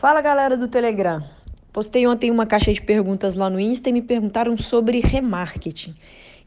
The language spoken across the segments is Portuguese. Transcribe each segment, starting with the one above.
Fala galera do Telegram. Postei ontem uma caixa de perguntas lá no Insta e me perguntaram sobre remarketing.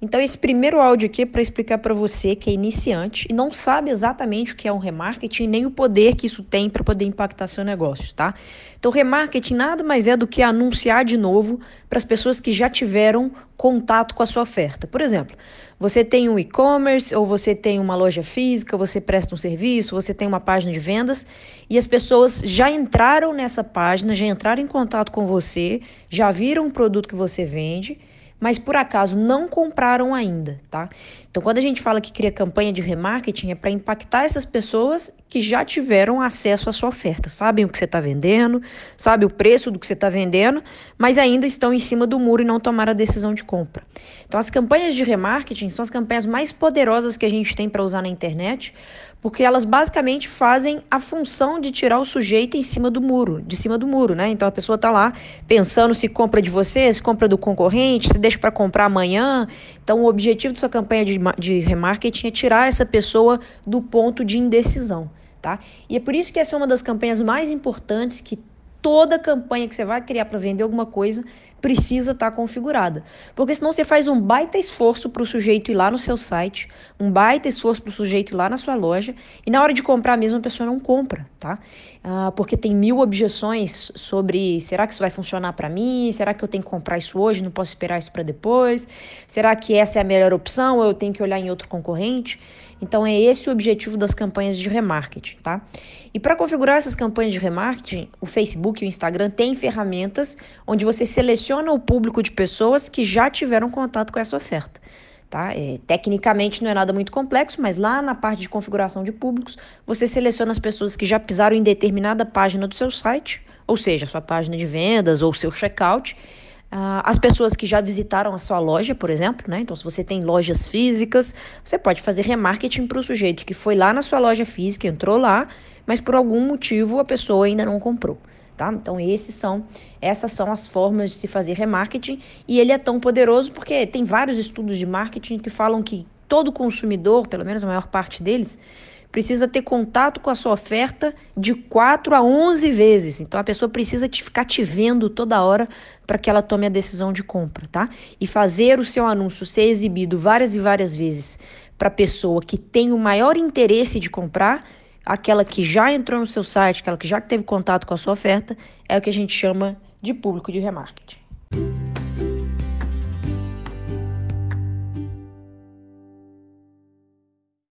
Então esse primeiro áudio aqui é para explicar para você que é iniciante e não sabe exatamente o que é um remarketing nem o poder que isso tem para poder impactar seu negócio, tá? Então remarketing nada mais é do que anunciar de novo para as pessoas que já tiveram contato com a sua oferta. Por exemplo, você tem um e-commerce ou você tem uma loja física, você presta um serviço, você tem uma página de vendas e as pessoas já entraram nessa página, já entraram em contato com você, já viram o produto que você vende mas por acaso não compraram ainda, tá? Então, quando a gente fala que cria campanha de remarketing, é para impactar essas pessoas que já tiveram acesso à sua oferta, sabem o que você está vendendo, sabem o preço do que você está vendendo, mas ainda estão em cima do muro e não tomaram a decisão de compra. Então, as campanhas de remarketing são as campanhas mais poderosas que a gente tem para usar na internet, porque elas basicamente fazem a função de tirar o sujeito em cima do muro, de cima do muro, né? Então a pessoa está lá pensando se compra de você, se compra do concorrente, se deixa para comprar amanhã. Então o objetivo da sua campanha de, de remarketing é tirar essa pessoa do ponto de indecisão, tá? E é por isso que essa é uma das campanhas mais importantes que toda campanha que você vai criar para vender alguma coisa precisa estar tá configurada. Porque senão você faz um baita esforço para o sujeito ir lá no seu site, um baita esforço para o sujeito ir lá na sua loja, e na hora de comprar mesmo a pessoa não compra, tá? Ah, porque tem mil objeções sobre será que isso vai funcionar para mim? Será que eu tenho que comprar isso hoje? Não posso esperar isso para depois? Será que essa é a melhor opção ou eu tenho que olhar em outro concorrente? Então é esse o objetivo das campanhas de remarketing, tá? E para configurar essas campanhas de remarketing, o Facebook e o Instagram têm ferramentas onde você seleciona o público de pessoas que já tiveram contato com essa oferta. Tá? É, tecnicamente não é nada muito complexo, mas lá na parte de configuração de públicos, você seleciona as pessoas que já pisaram em determinada página do seu site, ou seja, sua página de vendas ou seu checkout, Uh, as pessoas que já visitaram a sua loja, por exemplo, né? Então, se você tem lojas físicas, você pode fazer remarketing para o sujeito que foi lá na sua loja física, entrou lá, mas por algum motivo a pessoa ainda não comprou. Tá? Então, esses são, essas são as formas de se fazer remarketing e ele é tão poderoso porque tem vários estudos de marketing que falam que todo consumidor, pelo menos a maior parte deles, precisa ter contato com a sua oferta de 4 a 11 vezes. Então a pessoa precisa te ficar te vendo toda hora para que ela tome a decisão de compra, tá? E fazer o seu anúncio ser exibido várias e várias vezes para a pessoa que tem o maior interesse de comprar, aquela que já entrou no seu site, aquela que já teve contato com a sua oferta, é o que a gente chama de público de remarketing.